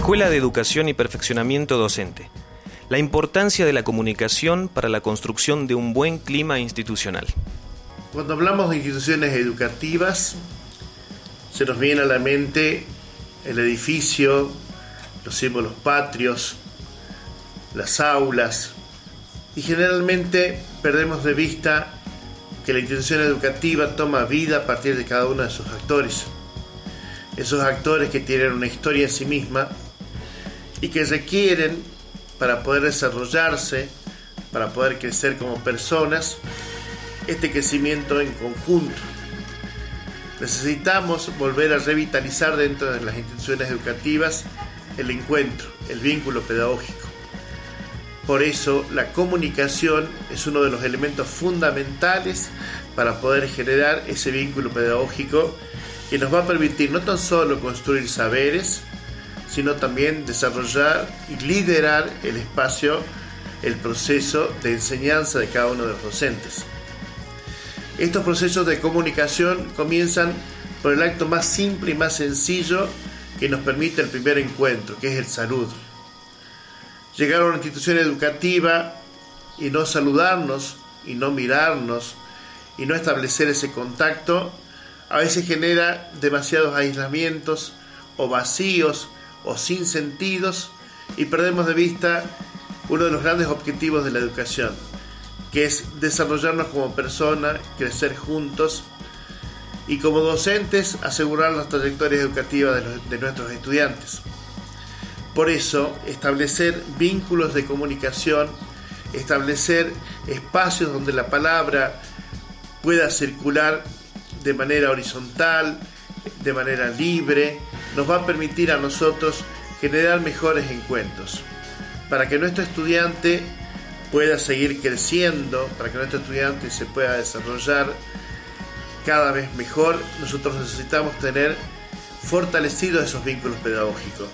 Escuela de Educación y Perfeccionamiento Docente. La importancia de la comunicación para la construcción de un buen clima institucional. Cuando hablamos de instituciones educativas, se nos viene a la mente el edificio, los símbolos patrios, las aulas, y generalmente perdemos de vista que la institución educativa toma vida a partir de cada uno de sus actores. Esos actores que tienen una historia en sí misma y que requieren para poder desarrollarse, para poder crecer como personas, este crecimiento en conjunto. Necesitamos volver a revitalizar dentro de las instituciones educativas el encuentro, el vínculo pedagógico. Por eso la comunicación es uno de los elementos fundamentales para poder generar ese vínculo pedagógico que nos va a permitir no tan solo construir saberes, sino también desarrollar y liderar el espacio, el proceso de enseñanza de cada uno de los docentes. Estos procesos de comunicación comienzan por el acto más simple y más sencillo que nos permite el primer encuentro, que es el saludo. Llegar a una institución educativa y no saludarnos y no mirarnos y no establecer ese contacto a veces genera demasiados aislamientos o vacíos o sin sentidos y perdemos de vista uno de los grandes objetivos de la educación, que es desarrollarnos como personas, crecer juntos y como docentes asegurar las trayectorias educativas de, de nuestros estudiantes. Por eso, establecer vínculos de comunicación, establecer espacios donde la palabra pueda circular de manera horizontal, de manera libre, nos va a permitir a nosotros generar mejores encuentros. Para que nuestro estudiante pueda seguir creciendo, para que nuestro estudiante se pueda desarrollar cada vez mejor, nosotros necesitamos tener fortalecidos esos vínculos pedagógicos,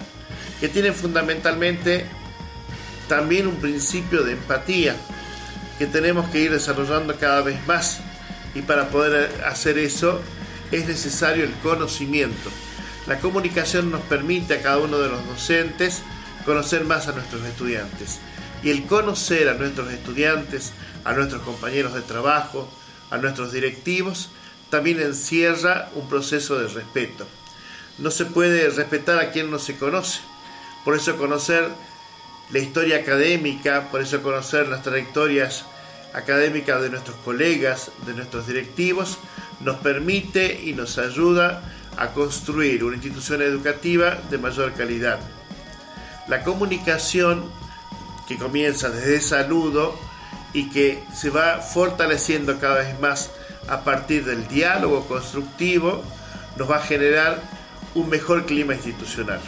que tienen fundamentalmente también un principio de empatía, que tenemos que ir desarrollando cada vez más y para poder hacer eso es necesario el conocimiento. La comunicación nos permite a cada uno de los docentes conocer más a nuestros estudiantes. Y el conocer a nuestros estudiantes, a nuestros compañeros de trabajo, a nuestros directivos, también encierra un proceso de respeto. No se puede respetar a quien no se conoce. Por eso conocer la historia académica, por eso conocer las trayectorias académica de nuestros colegas, de nuestros directivos, nos permite y nos ayuda a construir una institución educativa de mayor calidad. La comunicación que comienza desde saludo y que se va fortaleciendo cada vez más a partir del diálogo constructivo, nos va a generar un mejor clima institucional.